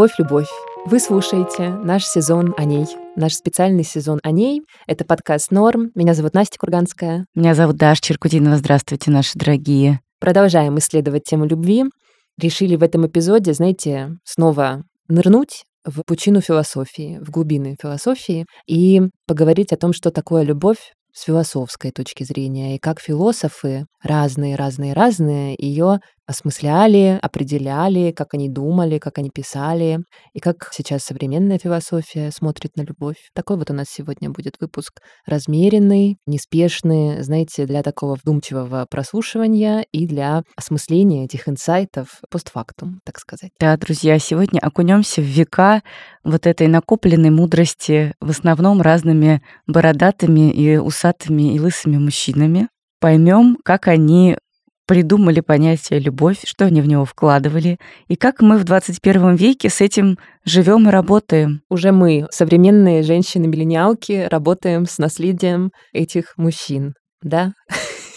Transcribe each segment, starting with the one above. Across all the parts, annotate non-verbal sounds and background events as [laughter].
Любовь, любовь. Вы слушаете наш сезон о ней, наш специальный сезон о ней. Это подкаст «Норм». Меня зовут Настя Курганская. Меня зовут Даша Черкудинова. Здравствуйте, наши дорогие. Продолжаем исследовать тему любви. Решили в этом эпизоде, знаете, снова нырнуть в пучину философии, в глубины философии и поговорить о том, что такое любовь с философской точки зрения, и как философы разные, разные, разные ее осмысляли, определяли, как они думали, как они писали, и как сейчас современная философия смотрит на любовь. Такой вот у нас сегодня будет выпуск размеренный, неспешный, знаете, для такого вдумчивого прослушивания и для осмысления этих инсайтов постфактум, так сказать. Да, друзья, сегодня окунемся в века вот этой накопленной мудрости в основном разными бородатыми и усатыми и лысыми мужчинами. Поймем, как они придумали понятие любовь, что они в него вкладывали, и как мы в 21 веке с этим живем и работаем. Уже мы, современные женщины-миллениалки, работаем с наследием этих мужчин, да?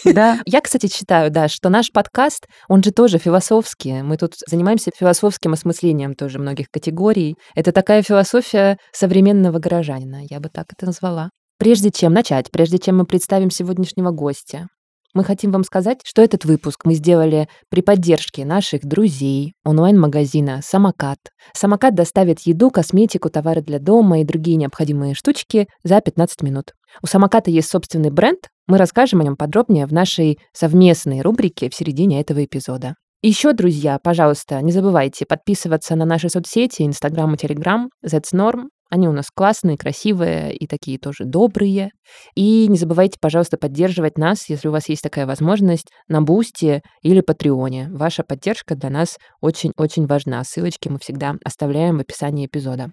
Да. [laughs] Я, кстати, считаю, да, что наш подкаст, он же тоже философский. Мы тут занимаемся философским осмыслением тоже многих категорий. Это такая философия современного горожанина, я бы так это назвала. Прежде чем начать, прежде чем мы представим сегодняшнего гостя, мы хотим вам сказать, что этот выпуск мы сделали при поддержке наших друзей, онлайн-магазина «Самокат». «Самокат» доставит еду, косметику, товары для дома и другие необходимые штучки за 15 минут. У «Самоката» есть собственный бренд, мы расскажем о нем подробнее в нашей совместной рубрике в середине этого эпизода. Еще, друзья, пожалуйста, не забывайте подписываться на наши соцсети, Инстаграм и Телеграм, That's Norm, они у нас классные, красивые и такие тоже добрые. И не забывайте, пожалуйста, поддерживать нас, если у вас есть такая возможность, на Boosty или Патреоне. Ваша поддержка для нас очень-очень важна. Ссылочки мы всегда оставляем в описании эпизода.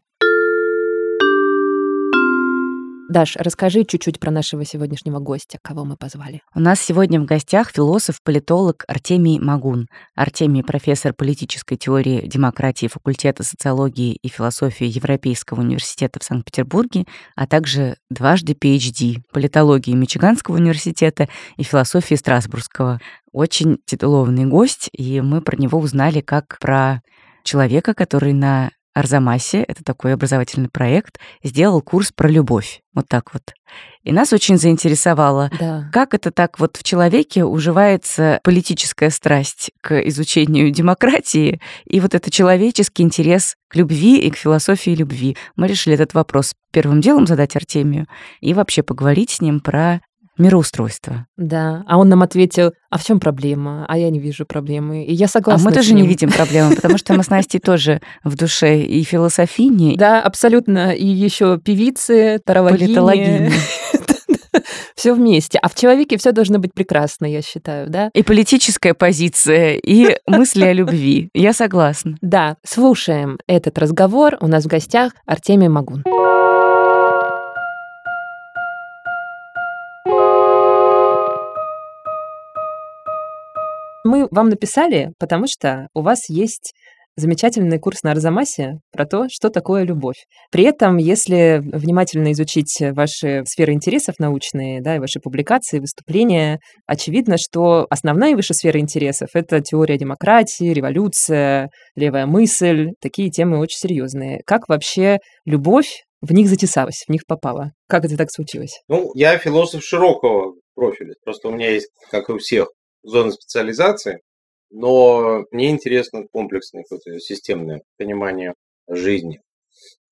Даш, расскажи чуть-чуть про нашего сегодняшнего гостя, кого мы позвали. У нас сегодня в гостях философ-политолог Артемий Магун. Артемий — профессор политической теории демократии факультета социологии и философии Европейского университета в Санкт-Петербурге, а также дважды PhD политологии Мичиганского университета и философии Страсбургского. Очень титулованный гость, и мы про него узнали как про человека, который на Арзамасе, это такой образовательный проект, сделал курс про любовь. Вот так вот. И нас очень заинтересовало, да. как это так вот в человеке уживается политическая страсть к изучению демократии и вот это человеческий интерес к любви и к философии любви. Мы решили этот вопрос первым делом задать Артемию и вообще поговорить с ним про мироустройства. Да, а он нам ответил, а в чем проблема? А я не вижу проблемы. И я согласна. А мы тоже не видим проблемы, потому что мы с Настей [laughs] тоже в душе и философини. Да, абсолютно. И еще певицы, тарологини. [laughs] Все вместе. А в человеке все должно быть прекрасно, я считаю, да? И политическая позиция, и мысли о любви. Я согласна. Да, слушаем этот разговор. У нас в гостях Артемий Магун. Мы вам написали, потому что у вас есть замечательный курс на Арзамасе про то, что такое любовь. При этом, если внимательно изучить ваши сферы интересов научные, да, и ваши публикации, выступления, очевидно, что основная выше сфера интересов — это теория демократии, революция, левая мысль. Такие темы очень серьезные. Как вообще любовь в них затесалась, в них попала? Как это так случилось? Ну, я философ широкого профиля. Просто у меня есть, как и у всех, зоны специализации, но мне интересно комплексное какое-то системное понимание жизни.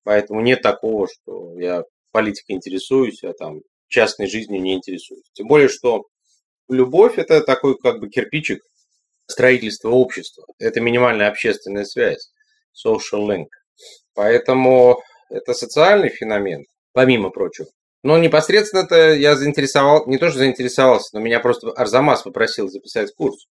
Поэтому нет такого, что я политикой интересуюсь, а там частной жизнью не интересуюсь. Тем более, что любовь – это такой как бы кирпичик строительства общества. Это минимальная общественная связь, social link. Поэтому это социальный феномен, помимо прочего. Но непосредственно это я заинтересовал, не то что заинтересовался, но меня просто Арзамас попросил записать курс.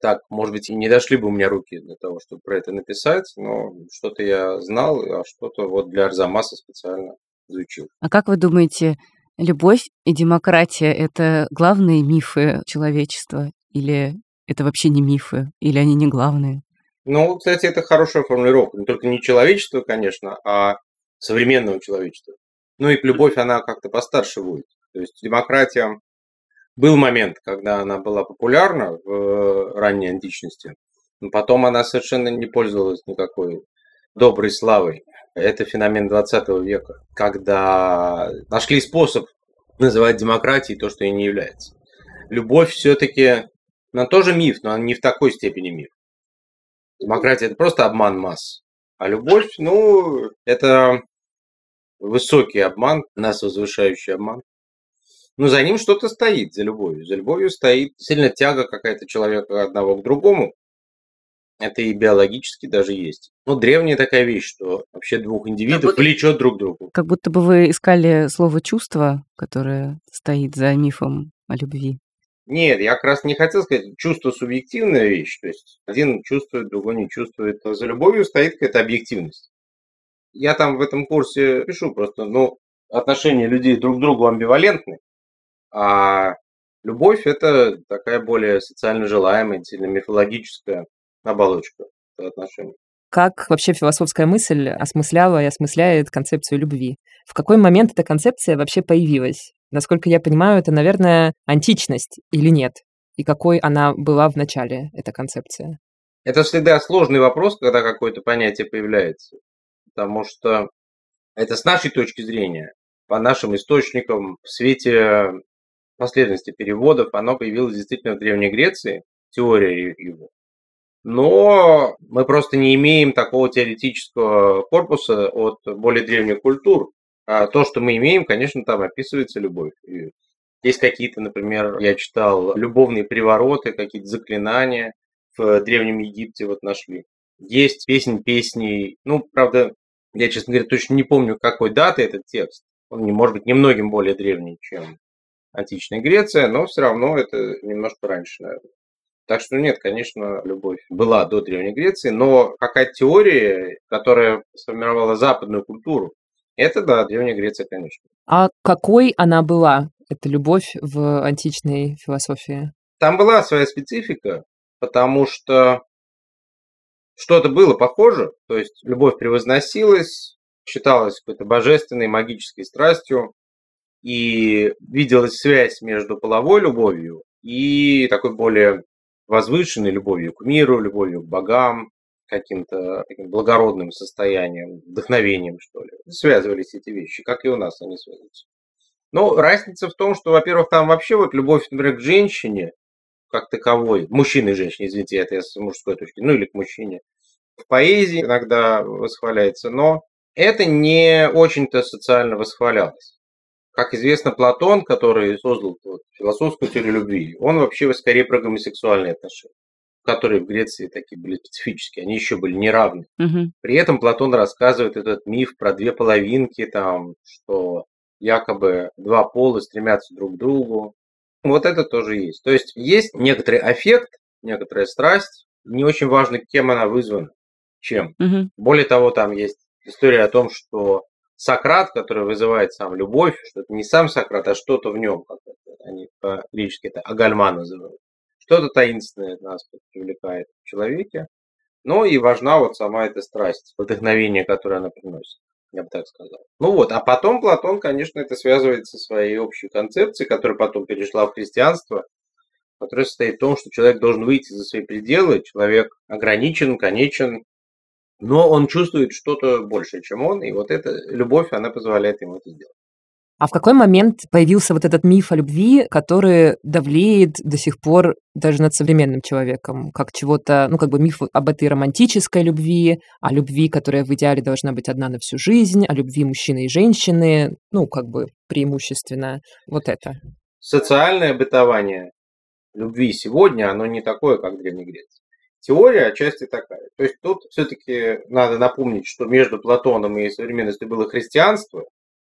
Так, может быть, и не дошли бы у меня руки для того, чтобы про это написать, но что-то я знал, а что-то вот для Арзамаса специально изучил. А как вы думаете, любовь и демократия — это главные мифы человечества? Или это вообще не мифы? Или они не главные? Ну, кстати, это хорошая формулировка. Не только не человечества, конечно, а современного человечества. Ну и любовь, она как-то постарше будет. То есть демократия... Был момент, когда она была популярна в ранней античности, но потом она совершенно не пользовалась никакой доброй славой. Это феномен 20 века, когда нашли способ называть демократией то, что и не является. Любовь все-таки, она тоже миф, но она не в такой степени миф. Демократия – это просто обман масс. А любовь, ну, это высокий обман, нас возвышающий обман. Но за ним что-то стоит, за любовью. За любовью стоит сильно тяга какая-то человека одного к другому. Это и биологически даже есть. Ну, древняя такая вещь, что вообще двух индивидов будто, влечет друг к другу. Как будто бы вы искали слово «чувство», которое стоит за мифом о любви. Нет, я как раз не хотел сказать, чувство субъективная вещь, то есть один чувствует, другой не чувствует. За любовью стоит какая-то объективность. Я там в этом курсе пишу просто, ну, отношения людей друг к другу амбивалентны, а любовь – это такая более социально желаемая, сильно мифологическая оболочка отношений. Как вообще философская мысль осмысляла и осмысляет концепцию любви? В какой момент эта концепция вообще появилась? Насколько я понимаю, это, наверное, античность или нет? И какой она была в начале, эта концепция? Это всегда сложный вопрос, когда какое-то понятие появляется. Потому что это с нашей точки зрения, по нашим источникам, в свете последовательности переводов, оно появилось действительно в Древней Греции, теория его. Но мы просто не имеем такого теоретического корпуса от более древних культур. А то, что мы имеем, конечно, там описывается любовь. И есть какие-то, например, я читал любовные привороты, какие-то заклинания в Древнем Египте вот нашли. Есть песнь песней, ну, правда, я, честно говоря, точно не помню, какой даты этот текст. Он, не может быть, немногим более древний, чем античная Греция, но все равно это немножко раньше, наверное. Так что нет, конечно, любовь была до Древней Греции, но какая-то теория, которая сформировала западную культуру, это да, Древняя Греция, конечно. А какой она была, эта любовь в античной философии? Там была своя специфика, потому что что-то было похоже, то есть любовь превозносилась, считалась какой-то божественной, магической страстью, и виделась связь между половой любовью и такой более возвышенной любовью к миру, любовью к богам, каким-то таким благородным состоянием, вдохновением, что ли. Связывались эти вещи, как и у нас они связываются. Но разница в том, что, во-первых, там вообще вот любовь, например, к женщине, как таковой, мужчине и женщине, извините, это я с мужской точки, ну или к мужчине, в поэзии иногда восхваляется, но это не очень-то социально восхвалялось. Как известно, Платон, который создал вот, философскую теорию любви, он вообще скорее про гомосексуальные отношения которые в Греции такие были специфические, они еще были неравны. Угу. При этом Платон рассказывает этот миф про две половинки, там, что якобы два пола стремятся друг к другу. Вот это тоже есть. То есть есть некоторый аффект, некоторая страсть, не очень важно, кем она вызвана, чем. Угу. Более того, там есть история о том, что Сократ, который вызывает сам любовь, что это не сам Сократ, а что-то в нем, как это, они по-гречески это агальма называют. Что-то таинственное нас привлекает в человеке. Но и важна вот сама эта страсть, вдохновение, которое она приносит. Я бы так сказал. Ну вот, а потом Платон, конечно, это связывает со своей общей концепцией, которая потом перешла в христианство, которая состоит в том, что человек должен выйти за свои пределы, человек ограничен, конечен, но он чувствует что-то большее, чем он, и вот эта любовь, она позволяет ему это сделать. А в какой момент появился вот этот миф о любви, который давлеет до сих пор даже над современным человеком, как чего-то, ну, как бы миф об этой романтической любви, о любви, которая в идеале должна быть одна на всю жизнь, о любви мужчины и женщины, ну, как бы преимущественно вот это. Социальное бытование любви сегодня, оно не такое, как в Древней теория отчасти такая. То есть тут все-таки надо напомнить, что между Платоном и современностью было христианство.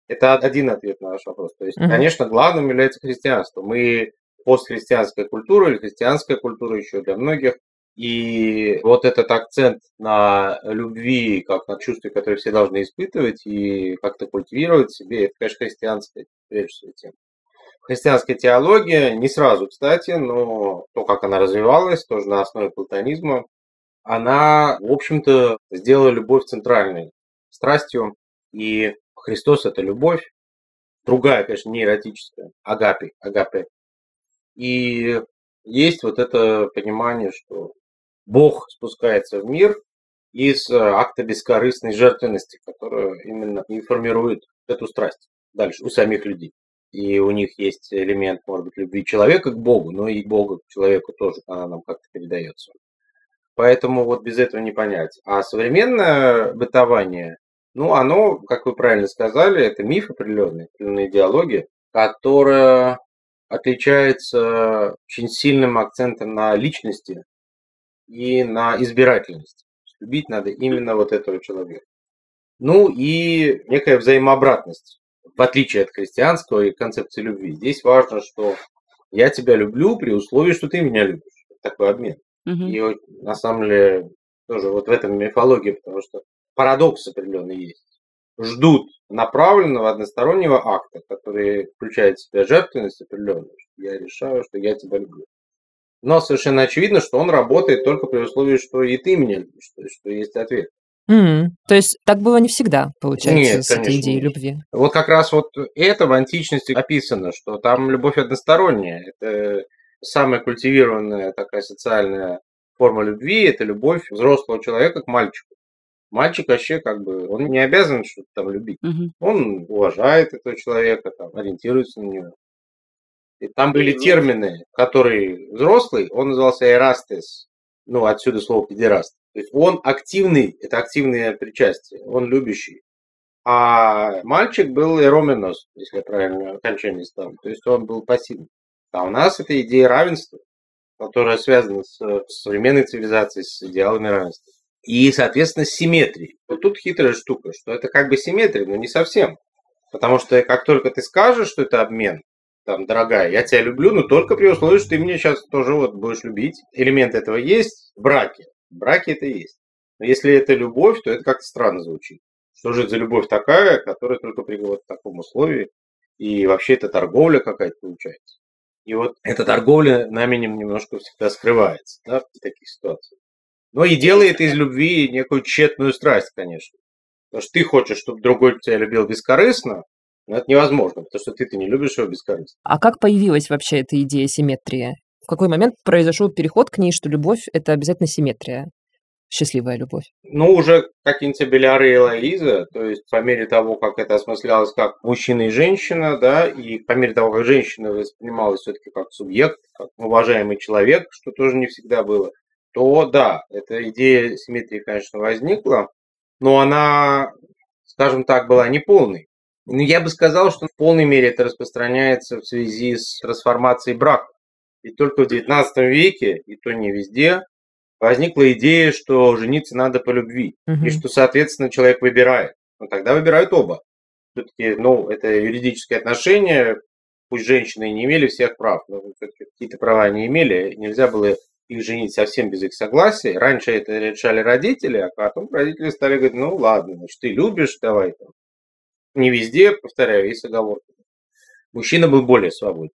Это один ответ на наш вопрос. То есть, угу. конечно, главным является христианство. Мы постхристианская культура или христианская культура еще для многих. И вот этот акцент на любви, как на чувстве, которое все должны испытывать и как-то культивировать в себе, это, конечно, христианская, прежде всего, тема христианская теология, не сразу, кстати, но то, как она развивалась, тоже на основе платонизма, она, в общем-то, сделала любовь центральной страстью, и Христос – это любовь, другая, конечно, не эротическая, агапи, агапе. И есть вот это понимание, что Бог спускается в мир, из э, акта бескорыстной жертвенности, которая именно и формирует эту страсть дальше у самих людей. И у них есть элемент, может быть, любви человека к Богу, но и Бога к человеку тоже, она нам как-то передается. Поэтому вот без этого не понять. А современное бытование, ну, оно, как вы правильно сказали, это миф определенный, определенная идеология, которая отличается очень сильным акцентом на личности и на избирательность. Любить надо именно вот этого человека. Ну и некая взаимообратность, в отличие от христианского и концепции любви. Здесь важно, что я тебя люблю при условии, что ты меня любишь. Такой обмен. Угу. И на самом деле тоже вот в этом мифология, потому что парадокс определенный есть. Ждут направленного одностороннего акта, который включает в себя жертвенность определенную. Я решаю, что я тебя люблю. Но совершенно очевидно, что он работает только при условии, что и ты меня любишь, то есть, что есть ответ. Mm. То есть так было не всегда, получается, нет, с этой идеей любви. Вот как раз вот это в античности описано, что там любовь односторонняя. Это самая культивированная такая социальная форма любви – это любовь взрослого человека к мальчику. Мальчик вообще как бы, он не обязан что-то там любить. Угу. Он уважает этого человека, там, ориентируется на него. И там были термины, которые взрослый, он назывался эрастес, ну, отсюда слово педераст. То есть он активный, это активное причастие, он любящий. А мальчик был эроменос, если я правильно окончание ставлю. То есть он был пассивный. А у нас это идея равенства, которая связана с, с современной цивилизацией, с идеалами равенства. И, соответственно, с симметрией. Вот тут хитрая штука, что это как бы симметрия, но не совсем. Потому что как только ты скажешь, что это обмен, там, дорогая, я тебя люблю, но только при условии, что ты меня сейчас тоже вот будешь любить. Элемент этого есть в браке. В браке это есть. Но если это любовь, то это как-то странно звучит. Что же это за любовь такая, которая только при вот таком условии? И вообще это торговля какая-то получается. И вот эта торговля нами немножко всегда скрывается да, в таких ситуациях. Но и делает из любви некую тщетную страсть, конечно. Потому что ты хочешь, чтобы другой тебя любил бескорыстно, но это невозможно, потому что ты-то не любишь его бескорыстно. А как появилась вообще эта идея симметрии? В какой момент произошел переход к ней, что любовь – это обязательно симметрия? счастливая любовь? Ну, уже какие-нибудь Беляры и Лоиза, то есть по мере того, как это осмыслялось как мужчина и женщина, да, и по мере того, как женщина воспринималась все-таки как субъект, как уважаемый человек, что тоже не всегда было, то да, эта идея симметрии, конечно, возникла, но она, скажем так, была неполной. Но я бы сказал, что в полной мере это распространяется в связи с трансформацией брака. И только в XIX веке, и то не везде, возникла идея, что жениться надо по любви, угу. и что, соответственно, человек выбирает. Но тогда выбирают оба. Все-таки, ну, это юридические отношения, пусть женщины не имели всех прав, но все-таки какие-то права не имели, нельзя было их женить совсем без их согласия. Раньше это решали родители, а потом родители стали говорить, ну ладно, значит, ты любишь, давай там. Не везде, повторяю, есть оговорки. Мужчина был более свободен.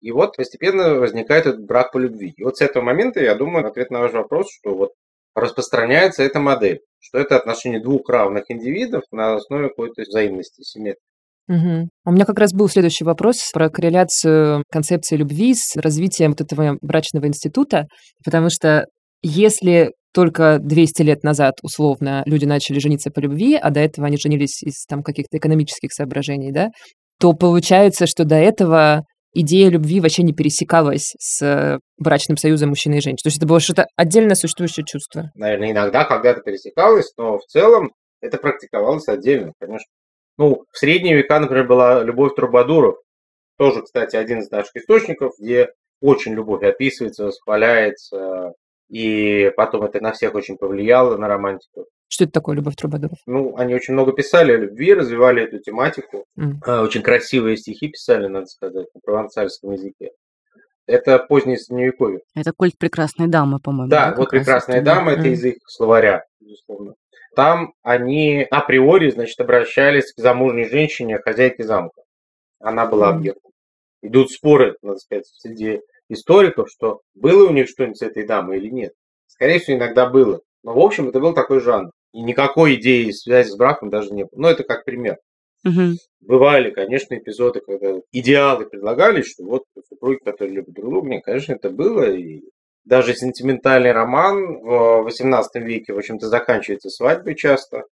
И вот постепенно возникает этот брак по любви. И вот с этого момента, я думаю, ответ на ваш вопрос, что вот распространяется эта модель, что это отношение двух равных индивидов на основе какой-то взаимности, симметрии. Угу. У меня как раз был следующий вопрос про корреляцию концепции любви с развитием вот этого брачного института, потому что если только 200 лет назад, условно, люди начали жениться по любви, а до этого они женились из там каких-то экономических соображений, да, то получается, что до этого идея любви вообще не пересекалась с брачным союзом мужчины и женщины. То есть это было что-то отдельно существующее чувство. Наверное, иногда когда-то пересекалось, но в целом это практиковалось отдельно, конечно. Ну, в средние века, например, была любовь трубадуров. Тоже, кстати, один из наших источников, где очень любовь описывается, восхваляется, и потом это на всех очень повлияло, на романтику. Что это такое любовь трубадуров? Ну, они очень много писали о любви, развивали эту тематику. Mm. Очень красивые стихи писали, надо сказать, на провансальском языке. Это позднее средневековье. Это культ прекрасной дамы, по-моему. Да, да вот прекрасная дама, это mm. из их словаря, безусловно. Там они априори, значит, обращались к замужней женщине, хозяйке замка. Она была объектом. Идут споры, надо сказать, среди историков, что было у них что-нибудь с этой дамой или нет. Скорее всего, иногда было. Но, в общем, это был такой жанр. И никакой идеи связи с браком даже не было. Но это как пример. Угу. Бывали, конечно, эпизоды, когда идеалы предлагались, что вот супруги, которые любят друг друга. Нет, конечно, это было. И даже сентиментальный роман в XVIII веке, в общем-то, заканчивается свадьбой часто.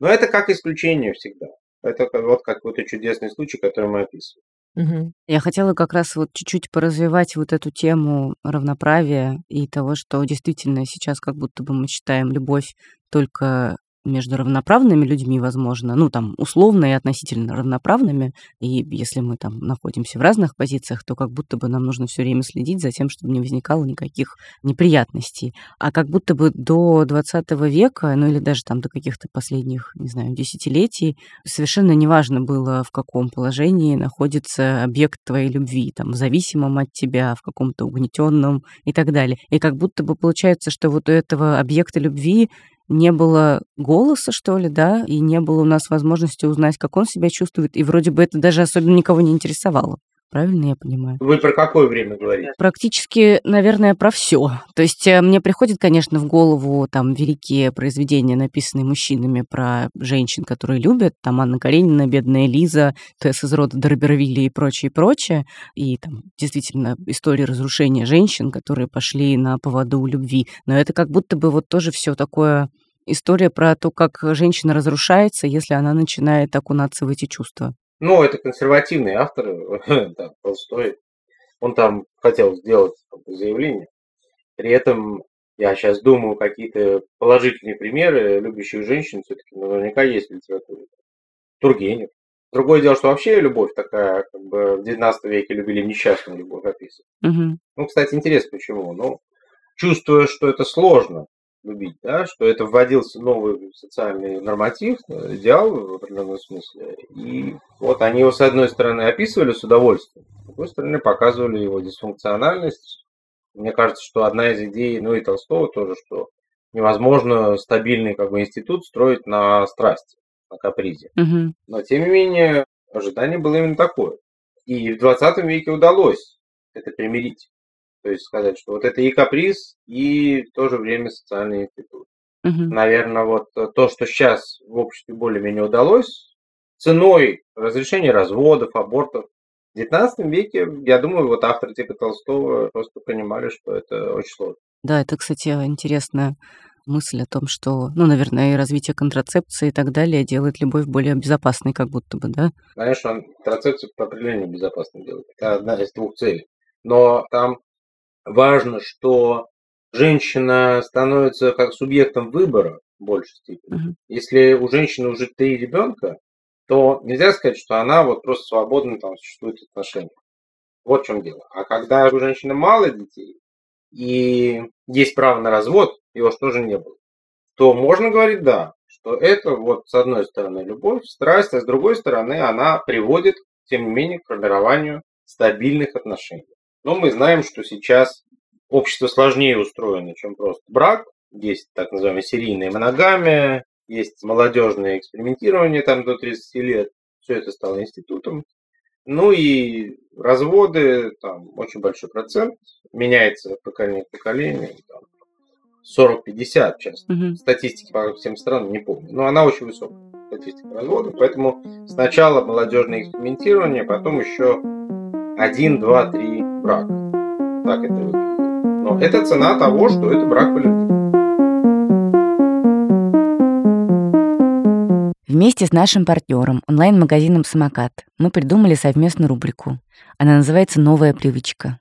Но это как исключение всегда. Это вот какой-то чудесный случай, который мы описываем. Угу. Я хотела как раз вот чуть-чуть поразвивать вот эту тему равноправия и того, что действительно сейчас как будто бы мы считаем любовь только между равноправными людьми, возможно, ну, там, условно и относительно равноправными, и если мы там находимся в разных позициях, то как будто бы нам нужно все время следить за тем, чтобы не возникало никаких неприятностей. А как будто бы до 20 века, ну, или даже там до каких-то последних, не знаю, десятилетий, совершенно неважно было, в каком положении находится объект твоей любви, там, зависимом от тебя, в каком-то угнетенном и так далее. И как будто бы получается, что вот у этого объекта любви не было голоса, что ли, да, и не было у нас возможности узнать, как он себя чувствует, и вроде бы это даже особенно никого не интересовало. Правильно я понимаю? Вы про какое время говорите? Практически, наверное, про все. То есть э, мне приходит, конечно, в голову там великие произведения, написанные мужчинами про женщин, которые любят. Там Анна Каренина, Бедная Лиза, Тесс из рода Дорбервилля и прочее, прочее. И там действительно истории разрушения женщин, которые пошли на поводу любви. Но это как будто бы вот тоже все такое история про то, как женщина разрушается, если она начинает окунаться в эти чувства. Ну, это консервативный автор, [laughs] да, Толстой. Он там хотел сделать заявление. При этом я сейчас думаю, какие-то положительные примеры любящих женщин все-таки наверняка есть в литературе. Тургенев. Другое дело, что вообще любовь такая, как бы в 19 веке любили несчастную любовь описывать. Угу. Ну, кстати, интересно, почему. Ну, чувствуя, что это сложно, любить, да, что это вводился новый социальный норматив, идеал в определенном смысле. И вот они его, с одной стороны, описывали с удовольствием, с другой стороны, показывали его дисфункциональность. Мне кажется, что одна из идей, ну и Толстого тоже, что невозможно стабильный как бы, институт строить на страсти, на капризе. Угу. Но, тем не менее, ожидание было именно такое. И в 20 веке удалось это примирить. То есть сказать, что вот это и каприз, и в то же время социальный институт. Угу. Наверное, вот то, что сейчас в обществе более-менее удалось, ценой разрешения разводов, абортов, в XIX веке, я думаю, вот авторы типа Толстого просто понимали, что это очень сложно. Да, это, кстати, интересная мысль о том, что, ну, наверное, и развитие контрацепции и так далее делает любовь более безопасной, как будто бы, да? Конечно, контрацепцию по определению безопасной делает. Это одна из двух целей. Но там важно, что женщина становится как субъектом выбора в большей степени. Uh-huh. Если у женщины уже три ребенка, то нельзя сказать, что она вот просто свободно там существует в отношениях. Вот в чем дело. А когда у женщины мало детей и есть право на развод, его что же не было, то можно говорить да, что это вот с одной стороны любовь, страсть, а с другой стороны она приводит, тем не менее, к формированию стабильных отношений. Но мы знаем, что сейчас общество сложнее устроено, чем просто брак. Есть так называемые серийные моногамия, есть молодежное экспериментирование там до 30 лет. Все это стало институтом. Ну и разводы, там очень большой процент, меняется поколение к поколению, 40-50 часто. Угу. Статистики по всем странам не помню, но она очень высокая, статистика разводов. Поэтому сначала молодежное экспериментирование, потом еще 1, 2, 3 брак. Так это выглядит. Но это цена того, что это брак по любви. Вместе с нашим партнером, онлайн-магазином «Самокат», мы придумали совместную рубрику. Она называется «Новая привычка».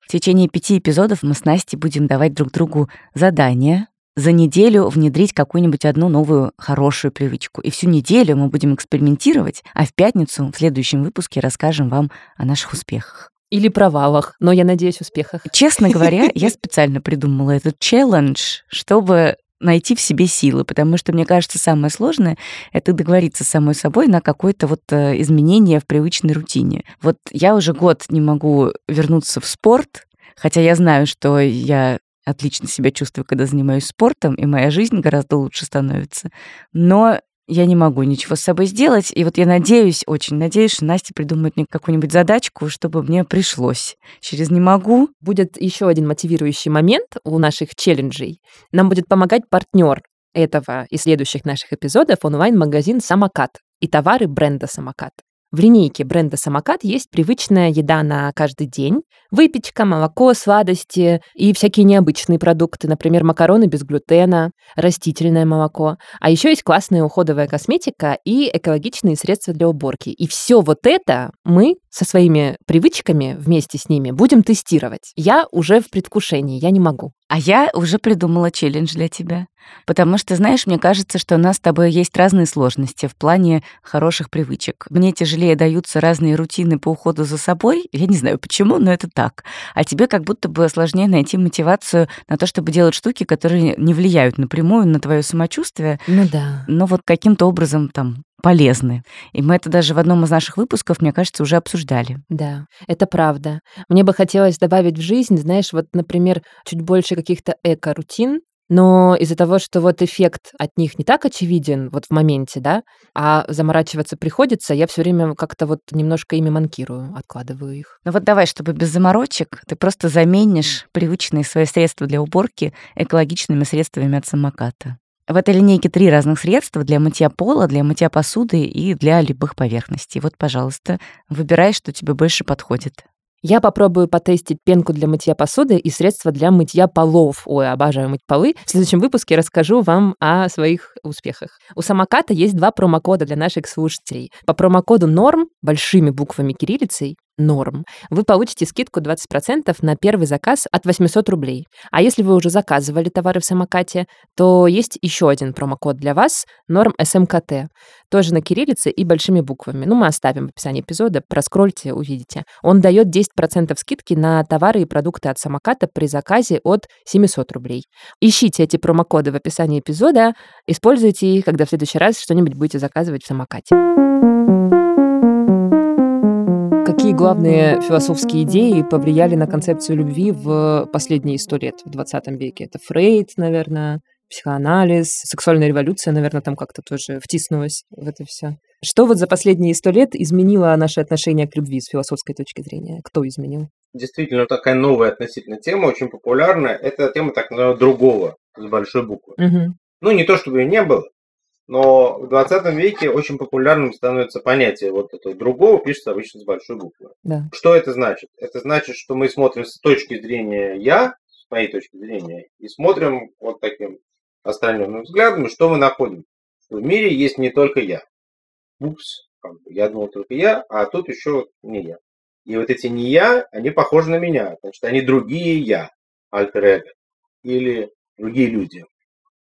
В течение пяти эпизодов мы с Настей будем давать друг другу задания за неделю внедрить какую-нибудь одну новую хорошую привычку. И всю неделю мы будем экспериментировать, а в пятницу в следующем выпуске расскажем вам о наших успехах. Или провалах, но я надеюсь, успехах. Честно [laughs] говоря, я специально придумала этот челлендж, чтобы найти в себе силы, потому что, мне кажется, самое сложное — это договориться с самой собой на какое-то вот э, изменение в привычной рутине. Вот я уже год не могу вернуться в спорт, хотя я знаю, что я отлично себя чувствую, когда занимаюсь спортом, и моя жизнь гораздо лучше становится. Но я не могу ничего с собой сделать. И вот я надеюсь, очень надеюсь, что Настя придумает мне какую-нибудь задачку, чтобы мне пришлось. Через «не могу». Будет еще один мотивирующий момент у наших челленджей. Нам будет помогать партнер этого и следующих наших эпизодов онлайн-магазин «Самокат» и товары бренда «Самокат». В линейке бренда «Самокат» есть привычная еда на каждый день. Выпечка, молоко, сладости и всякие необычные продукты, например, макароны без глютена, растительное молоко. А еще есть классная уходовая косметика и экологичные средства для уборки. И все вот это мы со своими привычками вместе с ними будем тестировать. Я уже в предвкушении, я не могу. А я уже придумала челлендж для тебя. Потому что, знаешь, мне кажется, что у нас с тобой есть разные сложности в плане хороших привычек. Мне тяжелее даются разные рутины по уходу за собой. Я не знаю почему, но это так. А тебе как будто бы сложнее найти мотивацию на то, чтобы делать штуки, которые не влияют напрямую на твое самочувствие. Ну да. Но вот каким-то образом там полезны. И мы это даже в одном из наших выпусков, мне кажется, уже обсуждали. Да, это правда. Мне бы хотелось добавить в жизнь, знаешь, вот, например, чуть больше каких-то эко-рутин, но из-за того, что вот эффект от них не так очевиден вот в моменте, да, а заморачиваться приходится, я все время как-то вот немножко ими манкирую, откладываю их. Ну вот давай, чтобы без заморочек, ты просто заменишь привычные свои средства для уборки экологичными средствами от самоката. В этой линейке три разных средства для мытья пола, для мытья посуды и для любых поверхностей. Вот, пожалуйста, выбирай, что тебе больше подходит. Я попробую потестить пенку для мытья посуды и средства для мытья полов. Ой, обожаю мыть полы. В следующем выпуске расскажу вам о своих успехах. У самоката есть два промокода для наших слушателей. По промокоду НОРМ большими буквами кириллицей норм, вы получите скидку 20% на первый заказ от 800 рублей. А если вы уже заказывали товары в самокате, то есть еще один промокод для вас, норм СМКТ, тоже на кириллице и большими буквами. Ну, мы оставим в описании эпизода, проскрольте, увидите. Он дает 10% скидки на товары и продукты от самоката при заказе от 700 рублей. Ищите эти промокоды в описании эпизода, используйте их, когда в следующий раз что-нибудь будете заказывать в самокате. Какие главные философские идеи повлияли на концепцию любви в последние сто лет, в 20 веке? Это Фрейд, наверное, психоанализ, сексуальная революция, наверное, там как-то тоже втиснулась в это все. Что вот за последние сто лет изменило наше отношение к любви с философской точки зрения? Кто изменил? Действительно, такая новая относительно тема, очень популярная. Это тема так называемого другого, с большой буквы. Угу. Ну, не то чтобы ее не было, но в 20 веке очень популярным становится понятие вот этого другого, пишется обычно с большой буквы. Да. Что это значит? Это значит, что мы смотрим с точки зрения «я», с моей точки зрения, и смотрим вот таким остраненным взглядом, что мы находим. Что в мире есть не только я. Упс, я думал только я, а тут еще не я. И вот эти не я, они похожи на меня. Значит, они другие я, альтер или другие люди.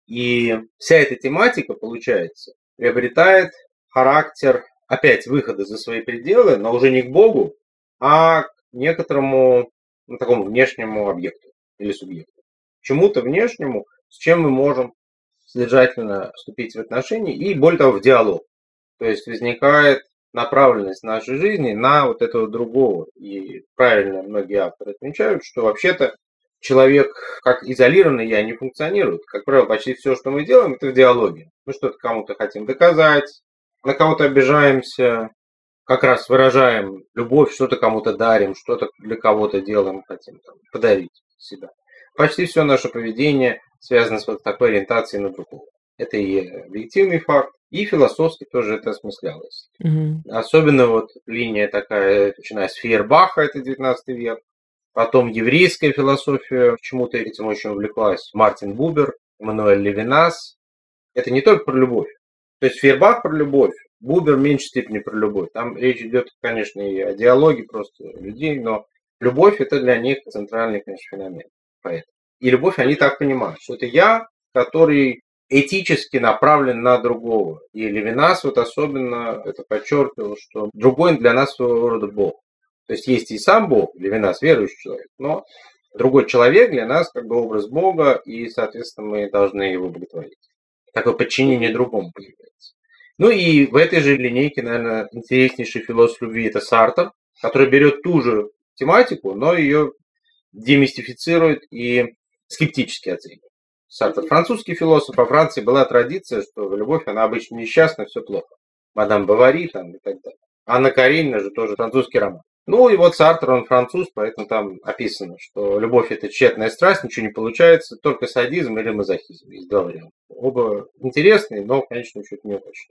И вся эта тематика, получается, приобретает характер опять выхода за свои пределы, но уже не к Богу, а к некоторому ну, такому внешнему объекту или субъекту. Чему-то внешнему, с чем мы можем содержательно вступить в отношения и, более того, в диалог. То есть возникает направленность нашей жизни на вот этого другого. И правильно многие авторы отмечают, что вообще-то человек как изолированный я не функционирует. Как правило, почти все, что мы делаем, это в диалоге. Мы что-то кому-то хотим доказать, на кого-то обижаемся, как раз выражаем любовь, что-то кому-то дарим, что-то для кого-то делаем, хотим там, подарить себя. Почти все наше поведение связано с вот такой ориентацией на другого. Это и объективный факт, и философски тоже это осмыслялось. Угу. Особенно вот линия такая, начиная с Фейербаха, это 19 век, Потом еврейская философия, почему-то этим очень увлеклась. Мартин Бубер, Эммануэль Левинас. Это не только про любовь. То есть Фейербах про любовь, Бубер в меньшей степени про любовь. Там речь идет, конечно, и о диалоге просто людей, но любовь это для них центральный, конечно, феномен. Поэтому. И любовь они так понимают, что это я, который этически направлен на другого. И Левинас вот особенно это подчеркивал, что другой для нас своего рода Бог. То есть есть и сам Бог для нас, верующий человек, но другой человек для нас как бы образ Бога, и, соответственно, мы должны его боготворить. Такое подчинение другому появляется. Ну и в этой же линейке, наверное, интереснейший философ любви это Сартер, который берет ту же тематику, но ее демистифицирует и скептически оценивает. Сартер французский философ, во Франции была традиция, что любовь, она обычно несчастна, все плохо. Мадам Бавари там и так далее. Анна Каренина же тоже французский роман. Ну и вот Сартер, он француз, поэтому там описано, что любовь это тщетная страсть, ничего не получается, только садизм или мазохизм. Есть два варианта. Оба интересные, но, конечно, чуть не очень.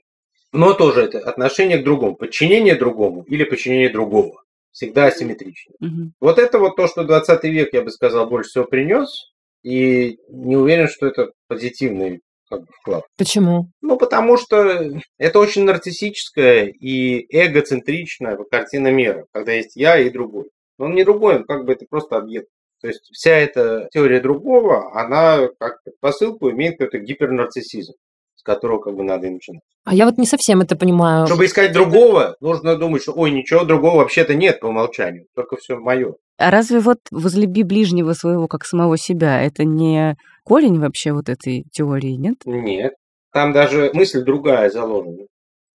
Но тоже это отношение к другому, подчинение другому или подчинение другого. Всегда асимметрично. Мгм. Вот это вот то, что 20 век, я бы сказал, больше всего принес. И не уверен, что это позитивный как бы, вклад. Почему? Ну, потому что это очень нарциссическая и эгоцентричная картина мира, когда есть я и другой. Но он не другой, он как бы это просто объект. То есть вся эта теория другого, она как посылку имеет какой-то гипернарциссизм, с которого как бы надо и начинать. А я вот не совсем это понимаю. Чтобы искать другого, нужно думать, что ой, ничего другого вообще-то нет по умолчанию, только все мое. А разве вот возлюби ближнего своего как самого себя, это не корень вообще вот этой теории, нет? Нет. Там даже мысль другая заложена.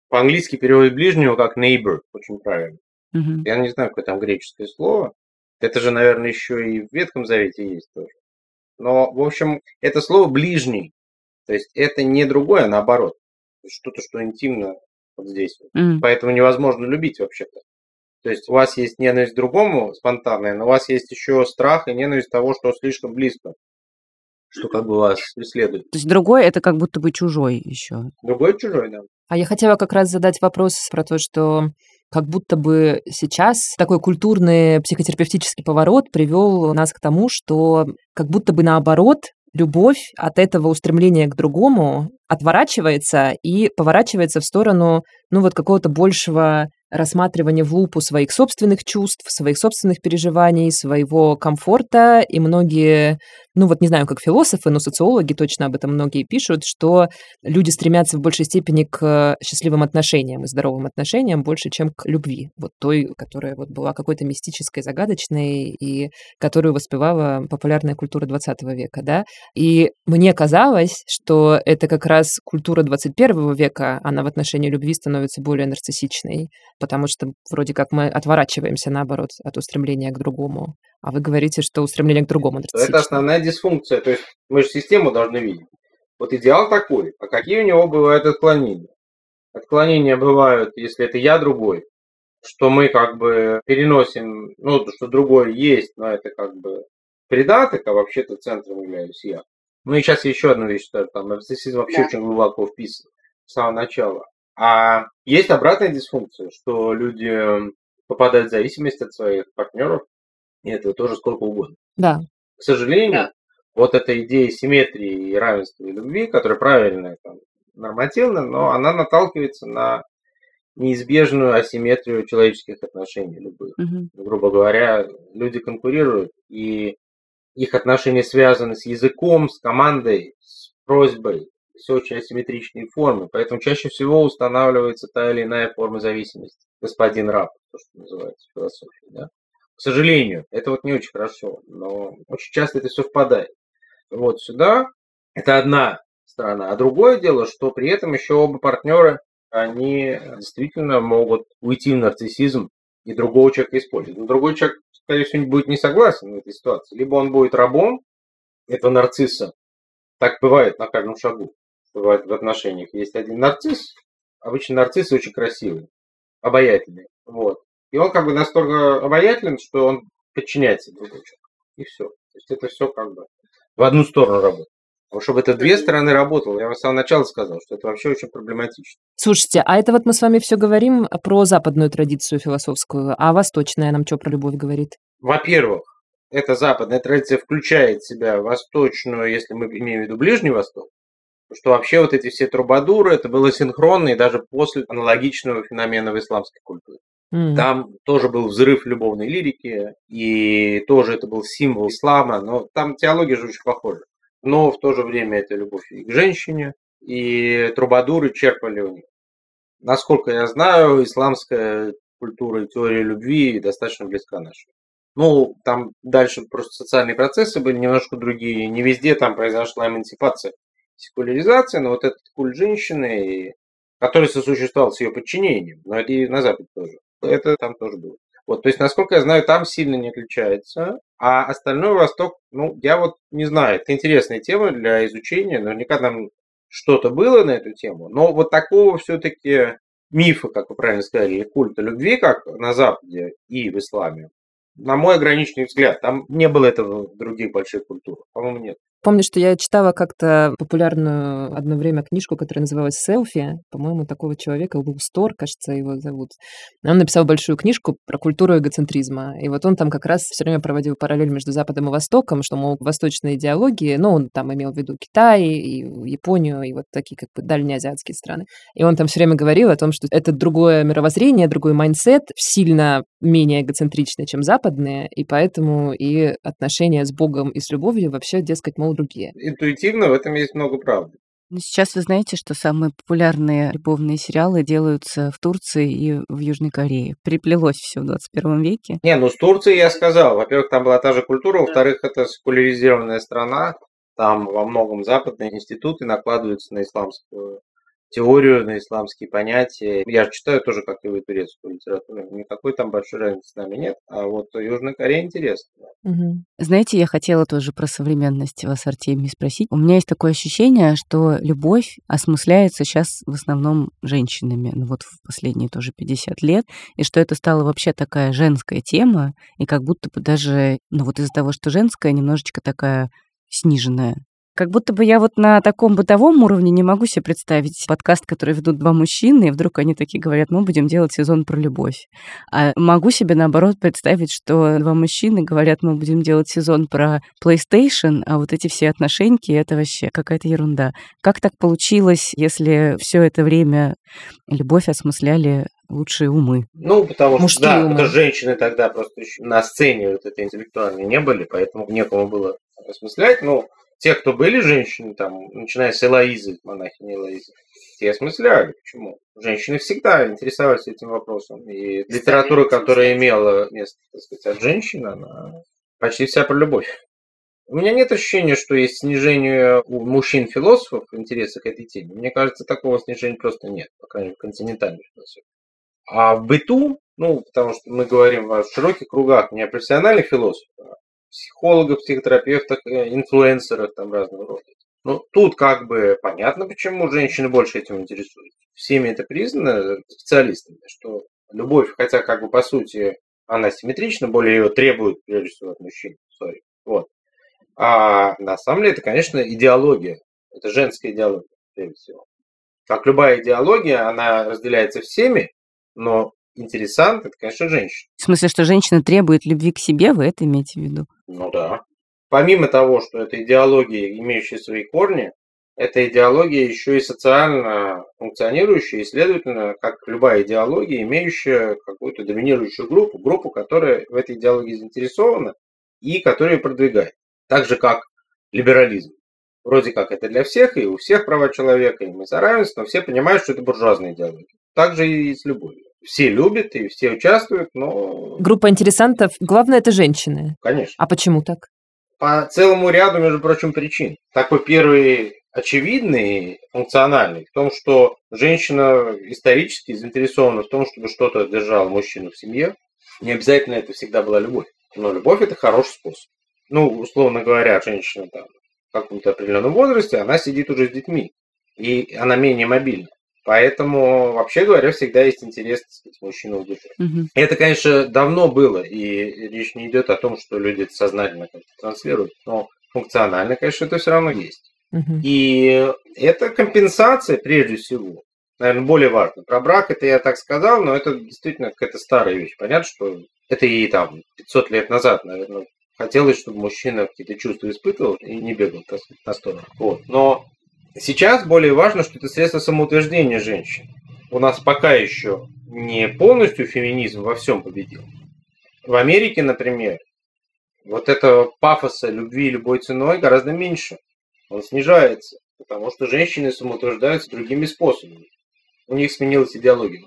По-английски переводит ближнего как neighbor, очень правильно. Мгм. Я не знаю, какое там греческое слово. Это же, наверное, еще и в Ветхом Завете есть тоже. Но, в общем, это слово ближний. То есть это не другое, а наоборот. Что-то, что интимно вот здесь. вот. Поэтому невозможно любить вообще-то. То есть у вас есть ненависть к другому спонтанная, но у вас есть еще страх и ненависть того, что слишком близко. Что как бы вас преследует. То есть другой это как будто бы чужой еще. Другой чужой, да. А я хотела как раз задать вопрос про то, что как будто бы сейчас такой культурный психотерапевтический поворот привел нас к тому, что как будто бы наоборот любовь от этого устремления к другому отворачивается и поворачивается в сторону, ну вот какого-то большего рассматривания в лупу своих собственных чувств, своих собственных переживаний, своего комфорта. И многие, ну вот не знаю, как философы, но социологи точно об этом многие пишут, что люди стремятся в большей степени к счастливым отношениям и здоровым отношениям больше, чем к любви. Вот той, которая вот была какой-то мистической, загадочной и которую воспевала популярная культура 20 века, да. И мне казалось, что это как раз культура 21 века, она в отношении любви становится более нарциссичной, потому что вроде как мы отворачиваемся, наоборот, от устремления к другому. А вы говорите, что устремление к другому Это нарциссично. основная дисфункция. То есть мы же систему должны видеть. Вот идеал такой, а какие у него бывают отклонения? Отклонения бывают, если это я другой, что мы как бы переносим, ну, что другой есть, но это как бы придаток, а вообще-то центром являюсь я. Ну и сейчас еще одну вещь, что там нарциссизм вообще Да. очень глубоко вписан с самого начала. А есть обратная дисфункция, что люди попадают в зависимость от своих партнеров, и этого тоже сколько угодно. Да. К сожалению, вот эта идея симметрии и равенства и любви, которая правильная, там, нормативно, но она наталкивается на неизбежную асимметрию человеческих отношений любых. Мгм. Грубо говоря, люди конкурируют, и их отношения связаны с языком, с командой, с просьбой. Все очень асимметричные формы, поэтому чаще всего устанавливается та или иная форма зависимости. Господин раб, то, что называется в философии. Да? К сожалению, это вот не очень хорошо, но очень часто это совпадает. Вот сюда это одна сторона. А другое дело, что при этом еще оба партнера, они действительно могут уйти в нарциссизм и другого человека использовать. Но другой человек, скорее всего, будет не согласен в этой ситуации. Либо он будет рабом этого нарцисса. Так бывает на каждом шагу. Бывает в отношениях. Есть один нарцисс. Обычно нарциссы очень красивые, обаятельные. Вот. И он как бы настолько обаятелен, что он подчиняется другому человеку. И все. То есть это все как бы в одну сторону работает. А чтобы это две стороны работало, я вам с самого начала сказал, что это вообще очень проблематично. Слушайте, а это вот мы с вами все говорим про западную традицию философскую, а восточная нам что про любовь говорит? Во-первых, эта западная традиция включает в себя восточную, если мы имеем в виду Ближний Восток, что вообще вот эти все трубадуры, это было синхронно и даже после аналогичного феномена в исламской культуре. Там тоже был взрыв любовной лирики, и тоже это был символ ислама, но там теология же очень похожа. Но в то же время это любовь и к женщине, и трубадуры черпали у них. Насколько я знаю, исламская культура и теория любви достаточно близка нашей. Ну, там дальше просто социальные процессы были немножко другие. Не везде там произошла эмансипация, секуляризация, но вот этот культ женщины, который сосуществовал с ее подчинением, но и на Западе тоже. Это там тоже было. Вот, то есть, насколько я знаю, там сильно не отличается. А остальной Восток, ну, я вот не знаю, это интересная тема для изучения. Наверняка там что-то было на эту тему. Но вот такого все-таки мифа, как вы правильно сказали, культа любви, как на Западе и в исламе, на мой ограниченный взгляд, там не было этого в других больших культурах. По-моему, нет. Помню, что я читала как-то популярную одно время книжку, которая называлась «Селфи». По-моему, такого человека, Уилл Сторр, кажется, его зовут. Он написал большую книжку про культуру эгоцентризма. И вот он там как раз все время проводил параллель между Западом и Востоком, что, мол, восточные идеологии, ну, он там имел в виду Китай и Японию, и вот такие как бы дальнеазиатские страны. И он там все время говорил о том, что это другое мировоззрение, другой mindset, сильно менее эгоцентричный, чем западные, и поэтому и отношения с Богом и с любовью вообще, дескать, мол, другие. Интуитивно в этом есть много правды. Ну, сейчас вы знаете, что самые популярные любовные сериалы делаются в Турции и в Южной Корее. Приплелось все в 21 веке. Не, ну с Турцией я сказал. Во-первых, там была та же культура, во-вторых, это секуляризированная страна. Там во многом западные институты накладываются на исламскую теорию, на исламские понятия. Я же читаю тоже, как и вы, турецкую литературу. Никакой там большой разницы с нами нет. А вот Южная Корея интересно. Знаете, я хотела тоже про современность вас, Артемий, спросить. У меня есть такое ощущение, что любовь осмысляется сейчас в основном женщинами, ну вот в последние тоже 50 лет, и что это стало вообще такая женская тема, и как будто бы даже, ну вот из-за того, что женская, немножечко такая сниженная как будто бы я вот на таком бытовом уровне не могу себе представить подкаст, который ведут два мужчины, и вдруг они такие говорят, мы будем делать сезон про любовь. А могу себе, наоборот, представить, что два мужчины говорят, мы будем делать сезон про PlayStation, а вот эти все отношеньки — это вообще какая-то ерунда. Как так получилось, если все это время любовь осмысляли лучшие умы. Ну, потому Мужские что, да, умы. это женщины тогда просто еще на сцене вот этой интеллектуальной не были, поэтому некому было осмыслять. Ну, те, кто были женщины, там, начиная с Элоизы, монахини Элоизы, те осмысляли. Почему? Женщины всегда интересовались этим вопросом. И литература, которая имела место, так сказать, от женщин, она почти вся про любовь. У меня нет ощущения, что есть снижение у мужчин-философов интереса к этой теме. Мне кажется, такого снижения просто нет, по крайней мере, в континентальной философии. А в быту, ну, потому что мы говорим в широких кругах не о профессиональных философах, психологов, психотерапевтах, э, инфлюенсерах там разного рода. Ну, тут как бы понятно, почему женщины больше этим интересуются. Всеми это признано специалистами, что любовь, хотя как бы по сути она симметрична, более ее требует прежде всего от мужчин. Sorry. Вот. А на самом деле это, конечно, идеология. Это женская идеология, прежде всего. Как любая идеология, она разделяется всеми, но интересант, это, конечно, женщина. В смысле, что женщина требует любви к себе, вы это имеете в виду? Ну да. Помимо того, что это идеология, имеющая свои корни, это идеология еще и социально функционирующая, и, следовательно, как любая идеология, имеющая какую-то доминирующую группу, группу, которая в этой идеологии заинтересована и которая продвигает. Так же, как либерализм. Вроде как это для всех, и у всех права человека, и мы за равенство, но все понимают, что это буржуазная идеология. Так же и с любовью все любят и все участвуют, но... Группа интересантов, главное, это женщины. Конечно. А почему так? По целому ряду, между прочим, причин. Такой первый очевидный, функциональный, в том, что женщина исторически заинтересована в том, чтобы что-то держало мужчину в семье. Не обязательно это всегда была любовь. Но любовь – это хороший способ. Ну, условно говоря, женщина там в каком-то определенном возрасте, она сидит уже с детьми, и она менее мобильна. Поэтому, вообще говоря, всегда есть интерес, так сказать, мужчину удержать. Угу. Это, конечно, давно было, и речь не идет о том, что люди это сознательно как-то транслируют, но функционально, конечно, это все равно есть. Угу. И это компенсация, прежде всего, наверное, более важно. Про брак это я так сказал, но это действительно какая-то старая вещь. Понятно, что это и там 500 лет назад, наверное, хотелось, чтобы мужчина какие-то чувства испытывал и не бегал на сторону. Вот. Но Сейчас более важно, что это средство самоутверждения женщин. У нас пока еще не полностью феминизм во всем победил. В Америке, например, вот этого пафоса любви любой ценой гораздо меньше. Он снижается, потому что женщины самоутверждаются другими способами. У них сменилась идеология.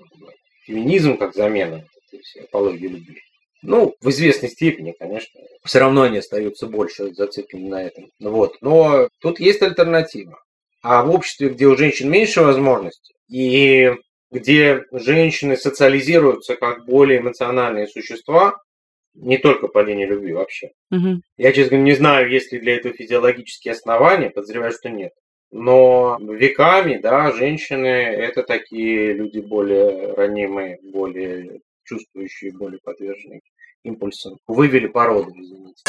Феминизм как замена этой апологии любви. Ну, в известной степени, конечно. Все равно они остаются больше зациклены на этом. Вот. Но тут есть альтернатива. А в обществе, где у женщин меньше возможностей, и где женщины социализируются как более эмоциональные существа, не только по линии любви вообще. Угу. Я, честно говоря, не знаю, есть ли для этого физиологические основания, подозреваю, что нет. Но веками, да, женщины это такие люди более ранимые, более чувствующие, более подверженные импульсам. Вывели породу, извините.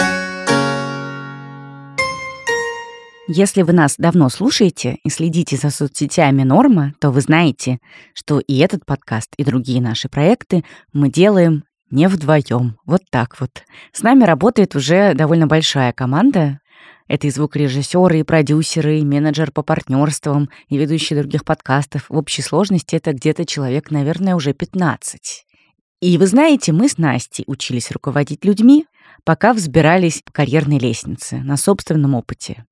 Если вы нас давно слушаете и следите за соцсетями Норма, то вы знаете, что и этот подкаст, и другие наши проекты мы делаем не вдвоем. Вот так вот. С нами работает уже довольно большая команда. Это и звукорежиссеры, и продюсеры, и менеджер по партнерствам, и ведущие других подкастов. В общей сложности это где-то человек, наверное, уже 15. И вы знаете, мы с Настей учились руководить людьми, пока взбирались по карьерной лестнице на собственном опыте.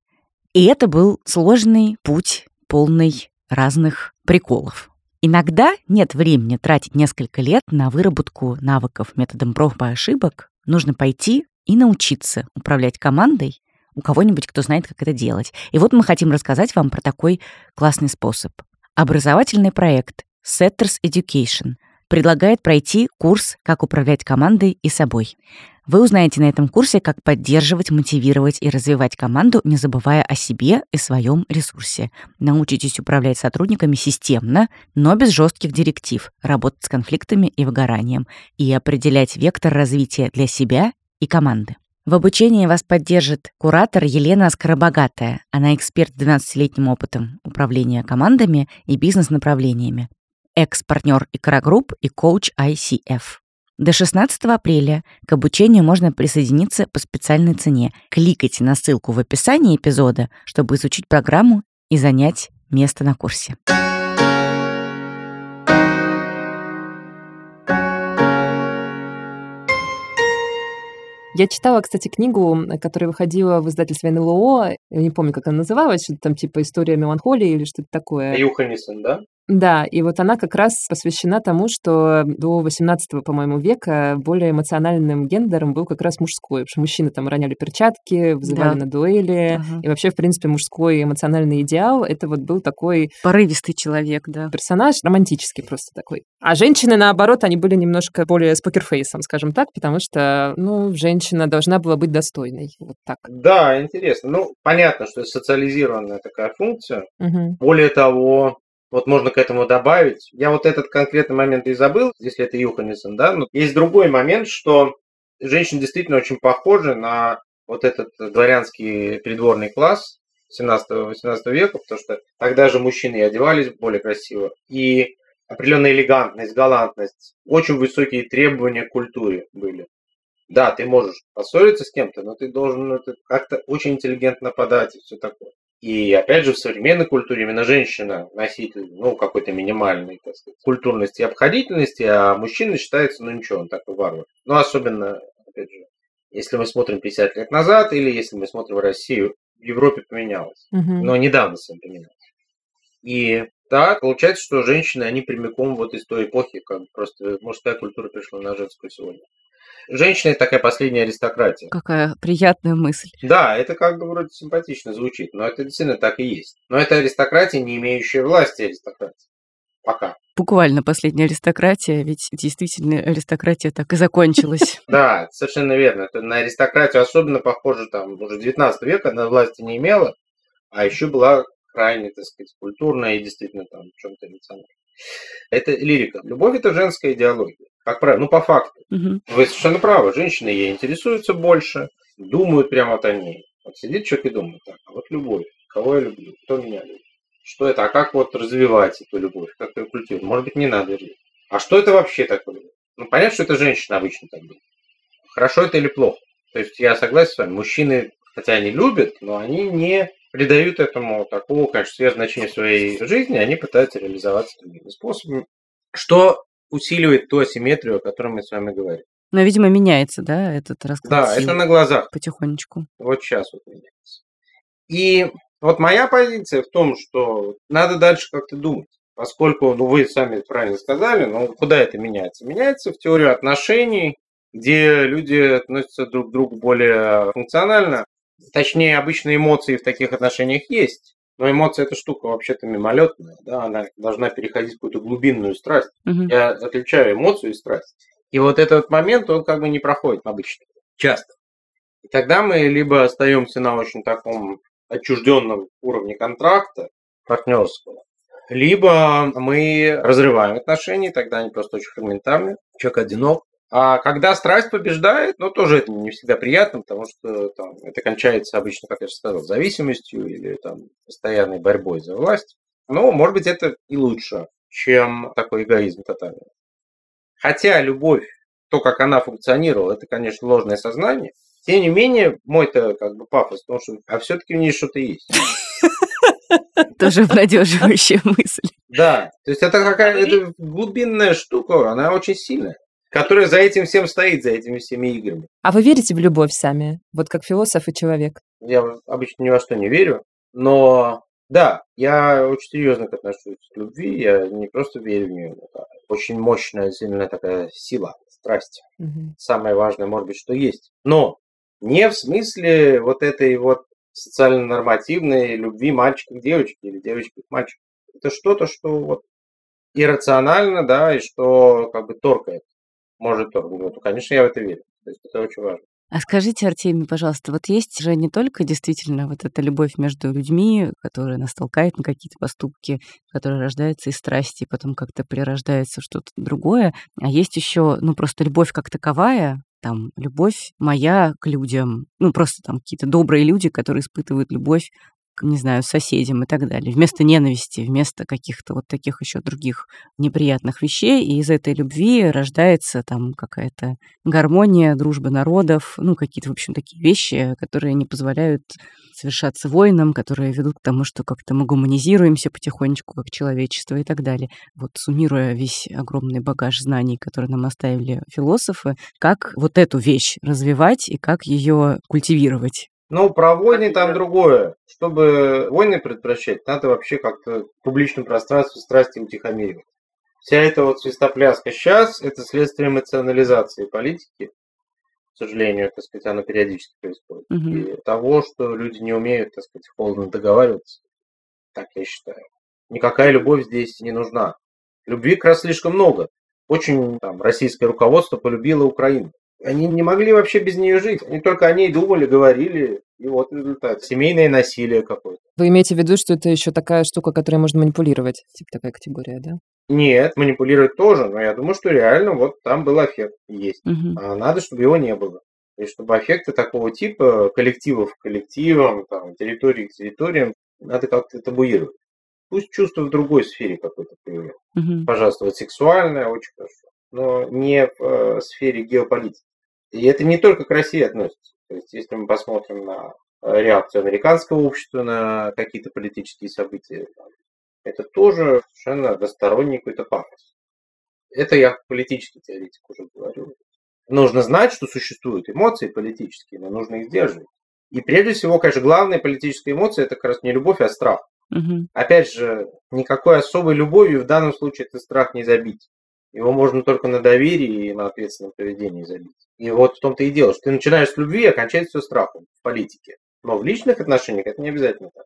И это был сложный путь, полный разных приколов. Иногда нет времени тратить несколько лет на выработку навыков методом проб и ошибок. Нужно пойти и научиться управлять командой у кого-нибудь, кто знает, как это делать. И вот мы хотим рассказать вам про такой классный способ. Образовательный проект Setters Education предлагает пройти курс «Как управлять командой и собой». Вы узнаете на этом курсе, как поддерживать, мотивировать и развивать команду, не забывая о себе и своем ресурсе. Научитесь управлять сотрудниками системно, но без жестких директив, работать с конфликтами и выгоранием и определять вектор развития для себя и команды. В обучении вас поддержит куратор Елена Скоробогатая. Она эксперт с 12-летним опытом управления командами и бизнес-направлениями. Экс-партнер Икра Group и коуч ICF. До 16 апреля к обучению можно присоединиться по специальной цене. Кликайте на ссылку в описании эпизода, чтобы изучить программу и занять место на курсе. Я читала, кстати, книгу, которая выходила в издательстве НЛО. Я не помню, как она называлась, что-то там типа «История меланхолии» или что-то такое. Юханисон, да? Да, и вот она как раз посвящена тому, что до 18 по-моему, века более эмоциональным гендером был как раз мужской, потому что мужчины там роняли перчатки, вызывали да. на дуэли, ага. и вообще, в принципе, мужской эмоциональный идеал — это вот был такой... Порывистый человек, да. Персонаж романтический просто такой. А женщины, наоборот, они были немножко более с покерфейсом, скажем так, потому что, ну, женщина должна была быть достойной, вот так. Да, интересно. Ну, понятно, что социализированная такая функция. Угу. Более того, вот можно к этому добавить. Я вот этот конкретный момент и забыл, если это Юханессон, да, но есть другой момент, что женщины действительно очень похожи на вот этот дворянский придворный класс 17-18 века, потому что тогда же мужчины и одевались более красиво, и определенная элегантность, галантность, очень высокие требования к культуре были. Да, ты можешь поссориться с кем-то, но ты должен ну, как-то очень интеллигентно подать и все такое. И опять же, в современной культуре именно женщина носитель, ну, какой-то минимальной, так сказать, культурности и обходительности, а мужчина считается, ну, ничего, он такой варвар. Ну, особенно, опять же, если мы смотрим 50 лет назад или если мы смотрим в Россию, в Европе поменялось. Угу. Но недавно сам поменялось. И да, получается, что женщины, они прямиком вот из той эпохи, как просто мужская культура пришла на женскую сегодня. Женщина – это такая последняя аристократия. Какая приятная мысль. Да, это как бы вроде симпатично звучит, но это действительно так и есть. Но это аристократия, не имеющая власти аристократия. Пока. Буквально последняя аристократия, ведь действительно аристократия так и закончилась. [laughs] Да, совершенно верно. На аристократию особенно похоже, там, уже 19 века она власти не имела, а еще была крайне, так сказать, культурная и действительно там в чем-то эмоциональная. Это лирика. Любовь – это женская идеология. Как правило, ну по факту. Угу. Вы совершенно правы. Женщины ей интересуются больше, думают прямо вот о ней. Вот сидит человек и думает, так, а вот любовь, кого я люблю, кто меня любит, что это, а как вот развивать эту любовь, как ее культивировать, может быть, не надо любить. А что это вообще такое? Ну, понятно, что это женщина обычно так думает. Хорошо это или плохо? То есть я согласен с вами, мужчины, хотя они любят, но они не придают этому такого, конечно, сверхзначения в своей жизни, они пытаются реализоваться другими способами, что усиливает ту асимметрию, о которой мы с вами говорим. Но, видимо, меняется, да, этот расклад Да, сил это на глазах. Потихонечку. Вот сейчас вот меняется. И вот моя позиция в том, что надо дальше как-то думать. Поскольку, ну, вы сами правильно сказали, ну, куда это меняется? Меняется в теорию отношений, где люди относятся друг к другу более функционально. Точнее, обычно эмоции в таких отношениях есть. Но эмоция это штука вообще-то мимолетная, да, она должна переходить в какую-то глубинную страсть. Угу. Я отличаю эмоцию и страсть. И вот этот момент, он как бы не проходит обычно, часто. И тогда мы либо остаемся на очень таком отчужденном уровне контракта партнерского, либо мы разрываем отношения, тогда они просто очень фрагментарны, человек одинок, А когда страсть побеждает, ну, тоже это не всегда приятно, потому что там, это кончается обычно, как я же сказал, зависимостью или там постоянной борьбой за власть. Но, может быть, это и лучше, чем такой эгоизм тотальный. Хотя любовь, то, как она функционировала, это, конечно, ложное сознание. Тем не менее, мой-то как бы пафос, потому что, а все-таки в ней что-то есть. [laughs] Тоже обнадеживающая мысль. Да, то есть это какая-то глубинная штука, она очень сильная которая за этим всем стоит, за этими всеми играми. А вы верите в любовь сами? Вот как философ и человек? Я обычно ни во что не верю, но да, я очень серьезно отношусь к любви, я не просто верю в нее, это очень мощная, сильная такая сила, страсть. Угу. Самое важное, может быть, что есть. Но не в смысле вот этой вот социально-нормативной любви мальчика к девочке или девочки к мальчику. Это что-то, что вот иррационально, да, и что как бы торкает может торгнуть. Ну, конечно, я в это верю. То есть это очень важно. А скажите, Артемий, пожалуйста, вот есть же не только действительно вот эта любовь между людьми, которая нас толкает на какие-то поступки, которая рождается из страсти, и потом как-то прирождается что-то другое, а есть еще, ну, просто любовь как таковая, там, любовь моя к людям, ну, просто там какие-то добрые люди, которые испытывают любовь не знаю, соседям и так далее. Вместо ненависти, вместо каких-то вот таких еще других неприятных вещей. И из этой любви рождается там какая-то гармония, дружба народов, ну, какие-то, в общем, такие вещи, которые не позволяют совершаться войнам, которые ведут к тому, что как-то мы гуманизируемся потихонечку как человечество и так далее. Вот суммируя весь огромный багаж знаний, который нам оставили философы, как вот эту вещь развивать и как ее культивировать. Ну, про войны там другое. Чтобы войны предотвращать, надо вообще как-то в публичном пространстве страсти утихомиривать. Вся эта вот свистопляска сейчас – это следствие эмоционализации политики. К сожалению, так сказать, она периодически происходит. Угу. И того, что люди не умеют, так сказать, холодно договариваться. Так я считаю. Никакая любовь здесь не нужна. Любви как раз слишком много. Очень там, российское руководство полюбило Украину. Они не могли вообще без нее жить. Они только о ней думали, говорили. И вот результат. Семейное насилие какое-то. Вы имеете в виду, что это еще такая штука, которой можно манипулировать? Типа такая категория, да? Нет, манипулировать тоже, но я думаю, что реально вот там был эффект есть. Угу. А надо, чтобы его не было. И чтобы эффекты такого типа, коллективов к коллективам, там, территории к территориям, надо как-то табуировать. Пусть чувство в другой сфере какой-то появляется. Угу. Пожалуйста, вот сексуальное очень хорошо, но не в э, сфере геополитики. И это не только к России относится. То есть, если мы посмотрим на э, реакцию американского общества на какие-то политические события, это тоже совершенно односторонний какой-то пафос. Это я политический теоретик уже говорю. Нужно знать, что существуют эмоции политические, но нужно их сдерживать. И прежде всего, конечно, главная политическая эмоция это как раз не любовь, а страх. Угу. Опять же, никакой особой любовью в данном случае этот страх не забить. Его можно только на доверии и на ответственном поведении забить. И вот в том-то и дело, что ты начинаешь с любви, а кончается все страхом в политике. Но в личных отношениях это не обязательно так.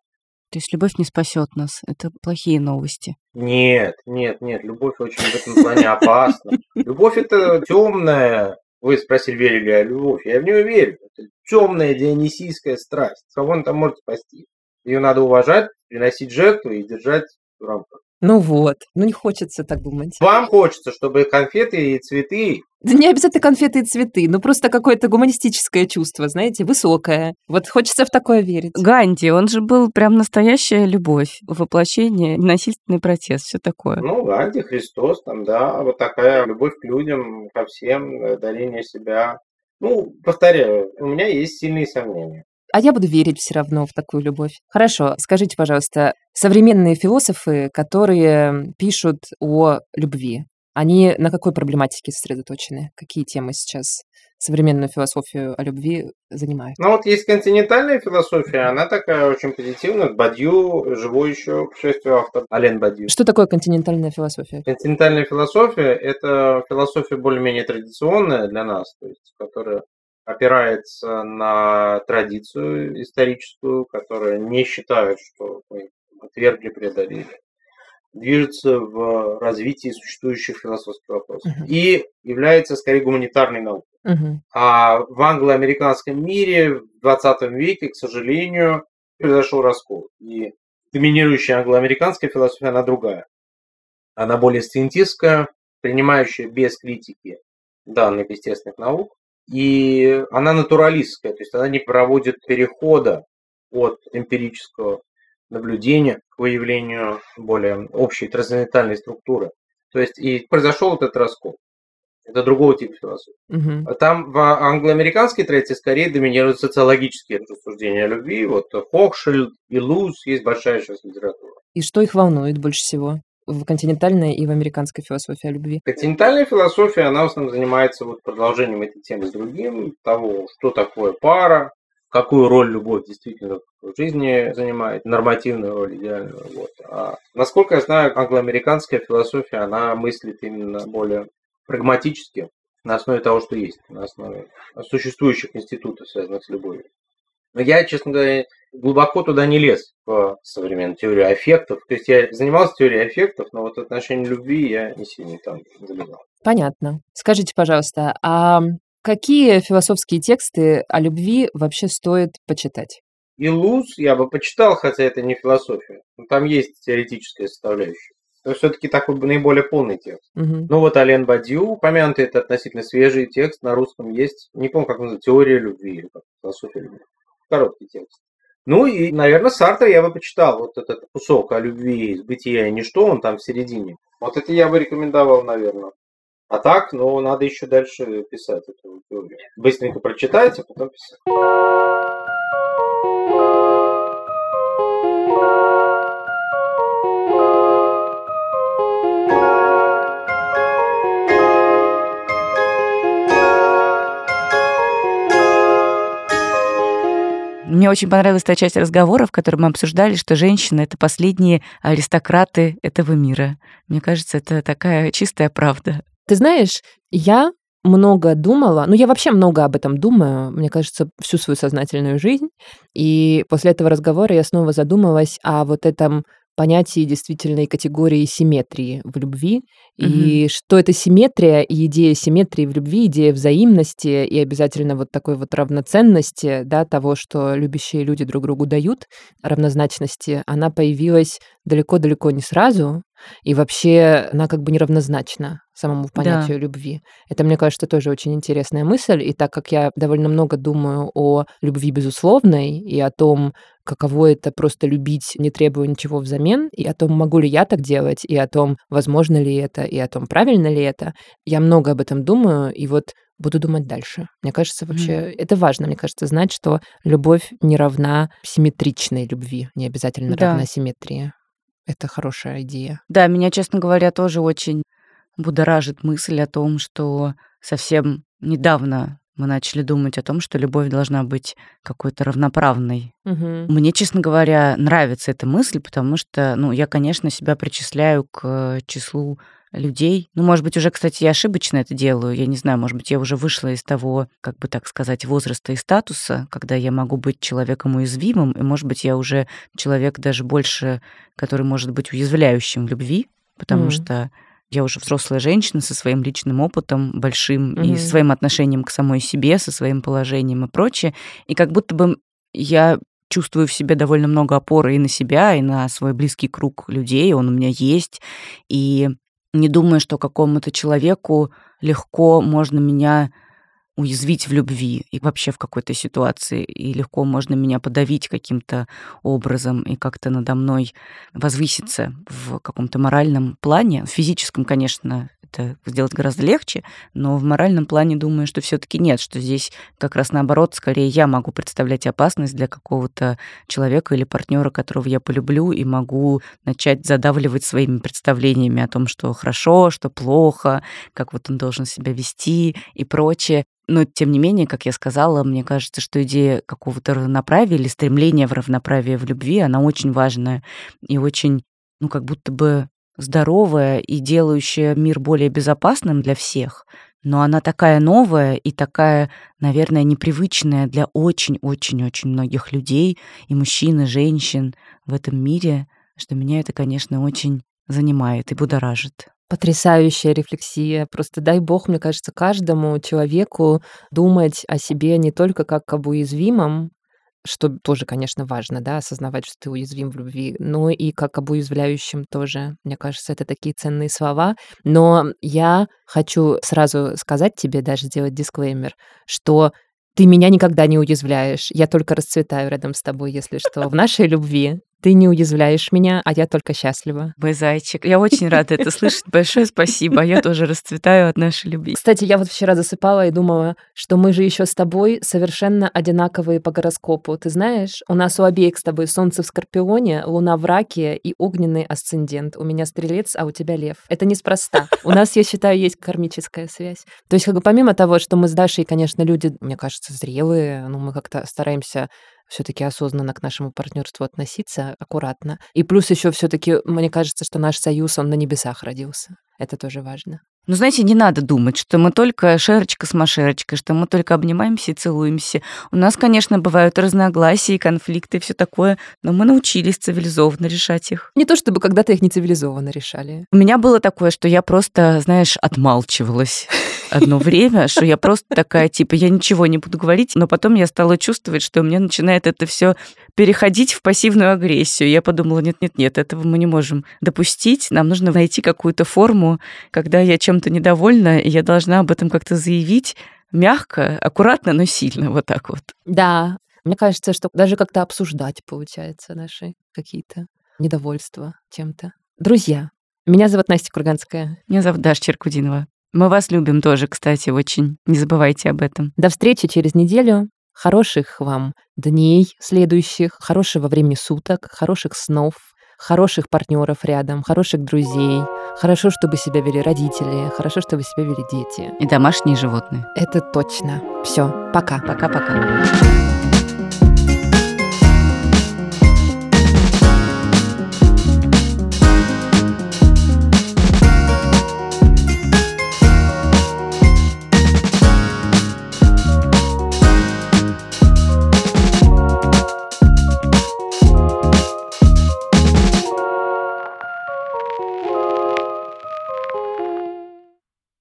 То есть любовь не спасет нас. Это плохие новости. Нет, нет, нет. Любовь очень в этом плане опасна. Любовь это темная. Вы спросили, верю ли я в любовь. Я в нее верю. Это темная дионисийская страсть. Кого он там может спасти? Ее надо уважать, приносить жертву и держать в рамках. Ну вот, ну не хочется так думать. Вам хочется, чтобы конфеты и цветы... Да не обязательно конфеты и цветы, ну просто какое-то гуманистическое чувство, знаете, высокое. Вот хочется в такое верить. Ганди, он же был прям настоящая любовь, воплощение, насильственный протест, все такое. Ну, Ганди, Христос, там, да, вот такая любовь к людям, ко всем, дарение себя. Ну, повторяю, у меня есть сильные сомнения. А я буду верить все равно в такую любовь. Хорошо, скажите, пожалуйста, современные философы, которые пишут о любви, они на какой проблематике сосредоточены? Какие темы сейчас современную философию о любви занимают? Ну вот есть континентальная философия, она такая очень позитивная. Бадью, живой еще, к счастью, автор, Ален Бадью. Что такое континентальная философия? Континентальная философия – это философия более-менее традиционная для нас, то есть, которая опирается на традицию историческую, которая не считает, что мы отвергли, преодолели, движется в развитии существующих философских вопросов uh-huh. и является скорее гуманитарной наукой. Uh-huh. А в англо-американском мире в 20 веке, к сожалению, произошел раскол. И доминирующая англо-американская философия, она другая. Она более сциентистская, принимающая без критики данных естественных наук. И она натуралистская, то есть она не проводит перехода от эмпирического наблюдения к выявлению более общей трансцендентальной структуры. То есть и произошел этот раскол. Это другого типа философии. Мгм. Там в англоамериканской традиции скорее доминируют социологические рассуждения о любви. Вот Хохшильд и Луз есть большая сейчас литература. И что их волнует больше всего в континентальной и в американской философии о любви? Континентальная философия, она в основном занимается вот продолжением этой темы с другим, того, что такое пара, какую роль любовь действительно в жизни занимает, нормативную роль идеальную. Вот. А насколько я знаю, англоамериканская философия, она мыслит именно более прагматически, на основе того, что есть, на основе существующих институтов, связанных с любовью. Но я, честно говоря, глубоко туда не лез в современную теорию аффектов. То есть я занимался теорией аффектов, но вот отношение любви я не сильно там залезал. Понятно. Скажите, пожалуйста, а какие философские тексты о любви вообще стоит почитать? И Луз я бы почитал, хотя это не философия. Но там есть теоретическая составляющая. Но все-таки такой наиболее полный текст. Мгм. Ну вот Ален Бадью, упомянутый, это относительно свежий текст, на русском есть. Не помню, как называется, теория любви или как, философия любви. Короткий текст. Ну и, наверное, Сартра я бы почитал. Вот этот кусок о любви, бытия и ничто, он там в середине. Вот это я бы рекомендовал, наверное. А так, ну, надо еще дальше писать эту теорию. Быстренько прочитайте, а потом писать. Мне очень понравилась та часть разговора, в которой мы обсуждали, что женщины — это последние аристократы этого мира. Мне кажется, это такая чистая правда. Ты знаешь, я много думала, ну я вообще много об этом думаю, мне кажется, всю свою сознательную жизнь. И после этого разговора я снова задумалась о вот этом понятии действительной категории симметрии в любви, и что это симметрия, и идея симметрии в любви, идея взаимности и обязательно вот такой вот равноценности, да, того, что любящие люди друг другу дают, равнозначности, она появилась далеко-далеко не сразу, и вообще она как бы неравнозначна самому понятию любви. Это, мне кажется, тоже очень интересная мысль. И так как я довольно много думаю о любви безусловной и о том, каково это просто любить, не требуя ничего взамен, и о том, могу ли я так делать, и о том, возможно ли это, и о том, правильно ли это, я много об этом думаю, и вот буду думать дальше. Мне кажется, вообще Мгм. это важно, мне кажется, знать, что любовь не равна симметричной любви, не обязательно Да. равна симметрии. Это хорошая идея. Да, меня, честно говоря, тоже очень будоражит мысль о том, что совсем недавно мы начали думать о том, что любовь должна быть какой-то равноправной. Мгм. Мне, честно говоря, нравится эта мысль, потому что, ну, я, конечно, себя причисляю к числу людей. Ну, может быть, уже, кстати, я ошибочно это делаю. Я не знаю, может быть, я уже вышла из того, как бы так сказать, возраста и статуса, когда я могу быть человеком уязвимым, и, может быть, я уже человек даже больше, который может быть уязвляющим в любви, потому Мгм. что я уже взрослая женщина со своим личным опытом большим и Мгм. своим отношением к самой себе, со своим положением и прочее. И как будто бы я чувствую в себе довольно много опоры и на себя, и на свой близкий круг людей, он у меня есть. И не думаю, что какому-то человеку легко можно меня уязвить в любви и вообще в какой-то ситуации, и легко можно меня подавить каким-то образом и как-то надо мной возвыситься в каком-то моральном плане. В физическом, конечно, это сделать гораздо легче, но в моральном плане думаю, что все таки нет, что здесь как раз наоборот, скорее я могу представлять опасность для какого-то человека или партнера, которого я полюблю, и могу начать задавливать своими представлениями о том, что хорошо, что плохо, как вот он должен себя вести и прочее. Но, тем не менее, как я сказала, мне кажется, что идея какого-то равноправия или стремления в равноправие в любви, она очень важная и очень, ну, как будто бы здоровая и делающая мир более безопасным для всех. Но она такая новая и такая, наверное, непривычная для очень-очень-очень многих людей, и мужчин, и женщин в этом мире, что меня это, конечно, очень занимает и будоражит. Потрясающая рефлексия. Просто дай бог, мне кажется, каждому человеку думать о себе не только как об уязвимом, что тоже, конечно, важно, да, осознавать, что ты уязвим в любви, но и как об уязвляющем тоже. Мне кажется, это такие ценные слова. Но я хочу сразу сказать тебе, даже сделать дисклеймер, что ты меня никогда не уязвляешь. Я только расцветаю рядом с тобой, если что. В нашей любви ты не уязвляешь меня, а я только счастлива. Мой зайчик. Я очень рада это слышать. Большое спасибо. Я тоже расцветаю от нашей любви. Кстати, я вот вчера засыпала и думала, что мы же еще с тобой совершенно одинаковые по гороскопу. Ты знаешь, у нас у обеих с тобой Солнце в Скорпионе, Луна в Раке и огненный асцендент. У меня Стрелец, а у тебя Лев. Это неспроста. У нас, я считаю, есть кармическая связь. То есть, как бы помимо того, что мы с Дашей, конечно, люди, мне кажется, зрелые, но мы как-то стараемся все-таки осознанно к нашему партнерству относиться, аккуратно. И плюс еще все-таки, мне кажется, что наш союз, он на небесах родился. Это тоже важно. Ну, знаете, не надо думать, что мы только шерочка с машерочкой, что мы только обнимаемся и целуемся. У нас, конечно, бывают разногласия и конфликты и все такое, но мы научились цивилизованно решать их. Не то чтобы когда-то их не цивилизованно решали. У меня было такое, что я просто, знаешь, отмалчивалась одно время, что я просто такая, типа, я ничего не буду говорить, но потом я стала чувствовать, что у меня начинает это все переходить в пассивную агрессию. Я подумала, нет-нет-нет, этого мы не можем допустить. Нам нужно найти какую-то форму, когда я чем-то недовольна, и я должна об этом как-то заявить мягко, аккуратно, но сильно, вот так вот. Да, мне кажется, что даже как-то обсуждать, получается, наши какие-то недовольства чем-то. Друзья, меня зовут Настя Курганская. Меня зовут Даша Черкудинова. Мы вас любим тоже, кстати, очень. Не забывайте об этом. До встречи через неделю. Хороших вам дней следующих, хорошего времени суток, хороших снов, хороших партнеров рядом, хороших друзей. Хорошо, чтобы себя вели родители, хорошо, чтобы себя вели дети. И домашние животные. Это точно. Все, пока. Пока-пока.